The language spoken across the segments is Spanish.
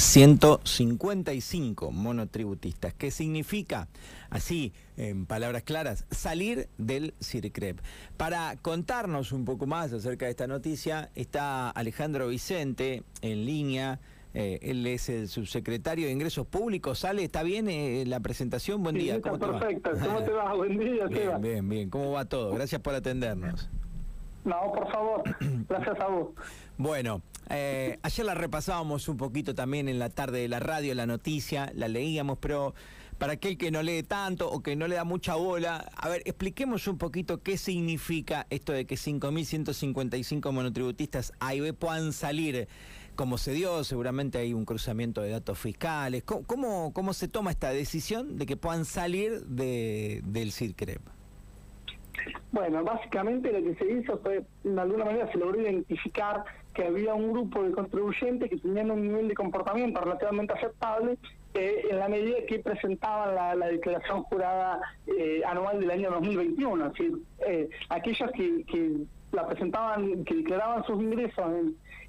5.155 monotributistas. ¿Qué significa? Así, en palabras claras, salir del CIRCREP. Para contarnos un poco más acerca de esta noticia, está Alejandro Vicente en línea. Eh, él es el subsecretario de Ingresos Públicos. ¿Sale? ¿Está bien eh, la presentación? Buen día. ¿Cómo perfecto. ¿Cómo te va? Buen día, bien, Bien, bien. ¿Cómo va todo? Gracias por atendernos. No, por favor. Gracias a vos. Bueno, eh, ayer la repasábamos un poquito también en la tarde de la radio, la noticia, la leíamos, pero para aquel que no lee tanto o que no le da mucha bola, a ver, expliquemos un poquito qué significa esto de que 5.155 monotributistas A y B puedan salir como se dio, seguramente hay un cruzamiento de datos fiscales. ¿Cómo, cómo, se toma esta decisión de que puedan salir de, del CIRCREP? Bueno, básicamente lo que se hizo fue, de alguna manera se logró identificar que había un grupo de contribuyentes que tenían un nivel de comportamiento relativamente aceptable eh, en la medida que presentaban la, declaración jurada eh, anual del año 2021. Es decir, eh, aquellos que, que la presentaban, que declaraban sus ingresos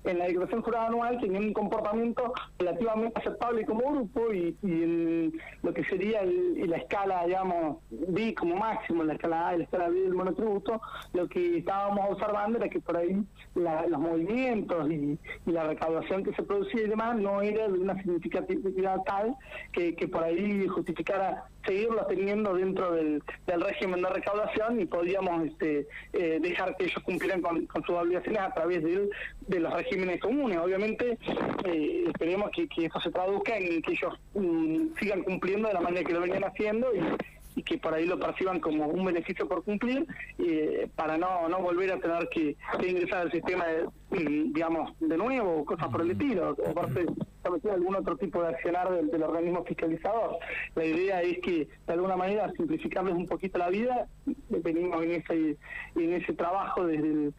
en la declaración jurada anual tenían un comportamiento relativamente aceptable como grupo y, en lo que sería la escala, digamos, B como máximo, la escala A y la escala B del monotributo, lo que estábamos observando era que por ahí los movimientos y, la recaudación que se producía y demás no era de una significatividad tal que, por ahí justificara seguirlo teniendo dentro del, régimen de recaudación y podíamos este, eh, dejar que ellos cumplieran con, sus obligaciones a través de, de los regímenes comunes. Obviamente eh, esperemos que, que, eso se traduzca en que ellos mm, sigan cumpliendo de la manera que lo venían haciendo y, que por ahí lo perciban como un beneficio por cumplir eh, para no, no volver a tener que, ingresar al sistema, de, mm, digamos, de nuevo o cosas por el estilo. Aparte, establecer algún otro tipo de accionar del, organismo fiscalizador. La idea es que, de alguna manera, simplificarles un poquito la vida. Venimos en ese, en ese trabajo desde el,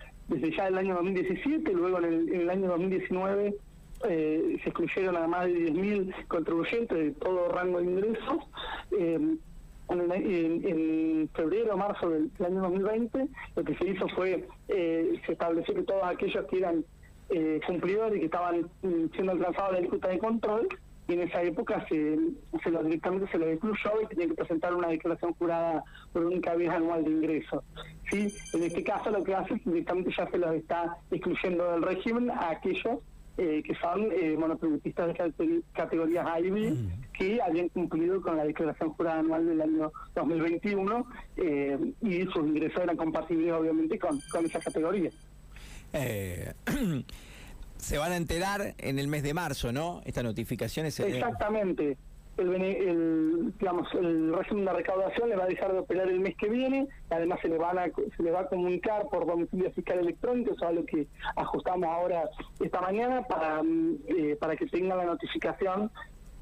ya el año 2017, luego en el, año 2019 eh, se excluyeron a más de 10.000 contribuyentes de todo rango de ingresos. Eh, en, febrero o marzo del, año 2020, lo que se hizo fue, eh, se estableció que todos aquellos que eran eh, cumplidores que estaban mm, siendo alcanzados de la disputa de control, y en esa época se, se lo, directamente se lo excluyó y tenía que presentar una declaración jurada por única vez anual de ingresos. ¿sí? En este caso lo que hace es que directamente ya se los está excluyendo del régimen a aquellos eh, que son eh, monotributistas de categorías A y B mm. que habían cumplido con la declaración jurada anual del año 2021 eh, y sus ingresos eran compatibles obviamente con, con esa categoría. Eh, se van a enterar en el mes de marzo, ¿no? Esta notificación es... Exactamente. El, digamos, el régimen de recaudación le va a dejar de operar el mes que viene, además se le, van a, se le va a comunicar por domicilio fiscal electrónico, eso es lo que ajustamos ahora esta mañana para, mm, eh, para que tengan la notificación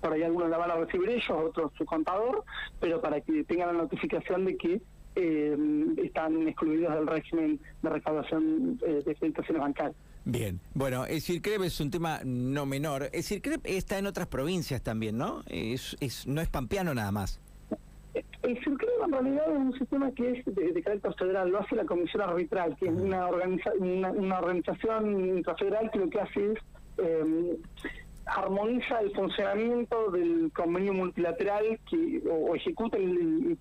por ahí algunos la van a recibir ellos, otros su contador, pero para que tengan la notificación de que eh, están excluidos del régimen de recaudación eh, de felicitaciones bancarias. Bien, bueno, el CIRCREP es un tema no menor. El CIRCREP está en otras provincias también, ¿no? Es, es, no es pampeano nada más. El CIRCREP en realidad es un sistema que es de, carácter federal, lo hace la Comisión Arbitral, que es una, organiza, una, organización intrafederal que lo que hace es eh, armoniza el funcionamiento del convenio multilateral que o, ejecuta el, el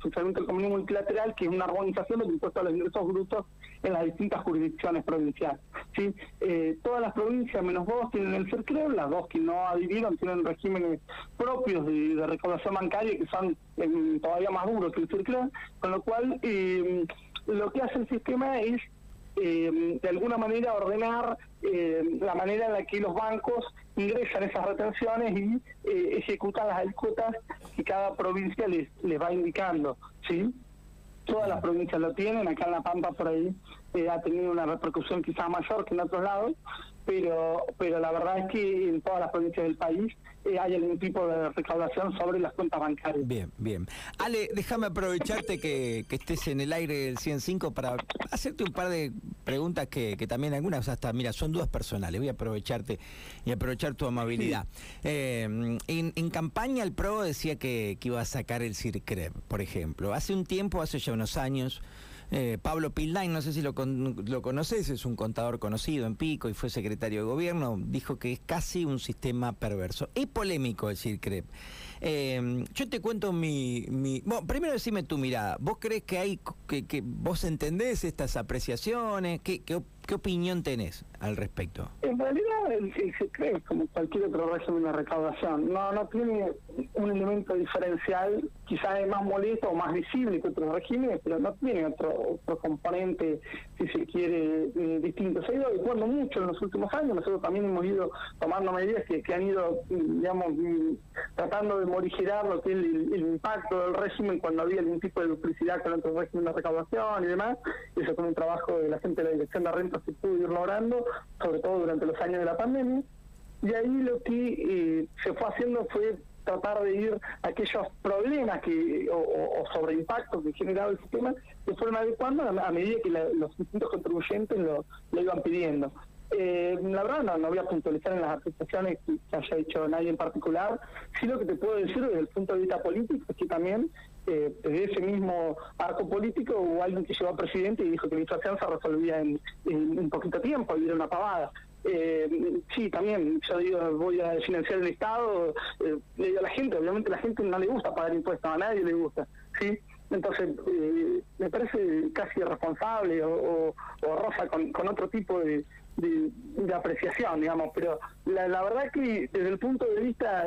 funcionamiento del convenio multilateral, que es una organización del impuesto a los ingresos brutos en las distintas jurisdicciones provinciales. ¿sí? Eh, todas las provincias, menos dos, tienen el CERCREB, las dos que no adhirieron tienen regímenes propios de, recaudación bancaria que son eh, todavía más duros que el CERCREB, con lo cual eh, lo que hace el sistema es de alguna manera ordenar la manera en la que los bancos ingresan esas retenciones y ejecutan las alcuotas que cada provincia les, les va indicando, ¿sí? Todas las provincias lo tienen, acá en La Pampa por ahí eh, ha tenido una repercusión quizás mayor que en otros lados, pero, pero la verdad es que en todas las provincias del país eh, hay algún tipo de recaudación sobre las cuentas bancarias. Bien, bien. Ale, déjame aprovecharte que, estés en el aire del 105 para hacerte un par de preguntas que, también algunas hasta, mira, son dudas personales. Voy a aprovecharte y aprovechar tu amabilidad. Eh, en, campaña el PRO decía que, que iba a sacar el CIRCREP, por ejemplo. Hace un tiempo, hace ya unos años, Eh, Pablo Pildain, no sé si lo, lo conoces, es un contador conocido en Pico y fue secretario de gobierno, dijo que es casi un sistema perverso. Es polémico decir CREP. Eh, yo te cuento mi, Bueno, primero decime tu mirada. ¿Vos crees que hay... que, que vos entendés estas apreciaciones? ¿Qué, qué ¿Qué opinión tenés al respecto? En realidad, el, se cree como cualquier otro régimen de recaudación. No, no tiene un elemento diferencial, quizás es más molesto o más visible que otros regímenes, pero no tiene otro, componente, si se quiere, eh, distinto. Se ha ido adecuando mucho en los últimos años. Nosotros también hemos ido tomando medidas que, han ido, digamos, tratando de morigerar lo que es el, impacto del régimen cuando había algún tipo de duplicidad con otros regímenes de recaudación y demás. Eso con un trabajo de la gente de la Dirección de Renta se pudo ir logrando, sobre todo durante los años de la pandemia. Y ahí lo que eh, se fue haciendo fue tratar de ir a aquellos problemas que o, sobre impactos que generaba el sistema que fueron adecuando a, medida que los distintos contribuyentes lo, iban pidiendo. Eh, la verdad no, no voy a puntualizar en las apreciaciones que, haya hecho nadie en particular, sí lo que te puedo decir desde el punto de vista político es que también eh, desde ese mismo arco político hubo alguien que llegó a presidente y dijo que la inflación se resolvía en, un poquito tiempo y era una pavada. Eh, sí, también, yo digo, voy a financiar el Estado, eh, le digo a la gente, obviamente a la gente no le gusta pagar impuestos, a nadie le gusta, ¿sí? Entonces, eh, me parece casi irresponsable o, o, rosa con, otro tipo de, de, apreciación, digamos, pero la, la verdad que desde el punto de vista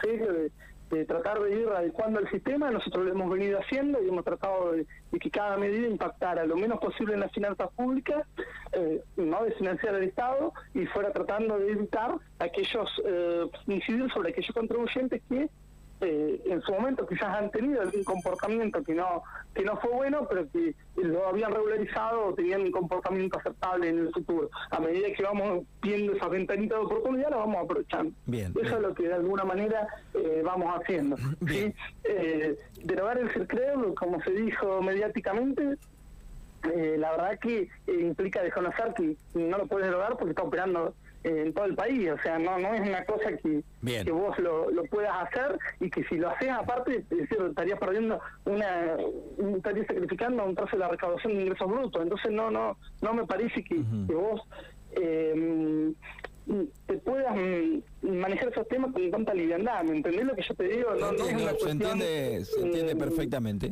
serio de, de tratar de ir adecuando el sistema, nosotros lo hemos venido haciendo y hemos tratado de, que cada medida impactara lo menos posible en las finanzas públicas, eh, no de financiar el Estado y fuera tratando de evitar aquellos, eh, incidir sobre aquellos contribuyentes que eh, en su momento quizás han tenido algún comportamiento que no que no fue bueno, pero que lo habían regularizado o tenían un comportamiento aceptable en el futuro. A medida que vamos viendo esas ventanitas de oportunidad, las vamos aprovechando. Bien, Eso es lo que de alguna manera eh, vamos haciendo. ¿sí? Eh, derogar el CERCREO, como se dijo mediáticamente, eh, la verdad que implica desconocer que no lo puedes derogar porque está operando en todo el país, o sea, no no es una cosa que, que vos lo, lo, puedas hacer y que si lo haces aparte, es decir, estarías perdiendo una, estarías sacrificando un trozo de la recaudación de ingresos brutos, entonces no no no me parece que, que vos eh, te puedas manejar esos temas con tanta liviandad, ¿me entendés lo que yo te digo? No, no, se entiende, se entiende eh, perfectamente.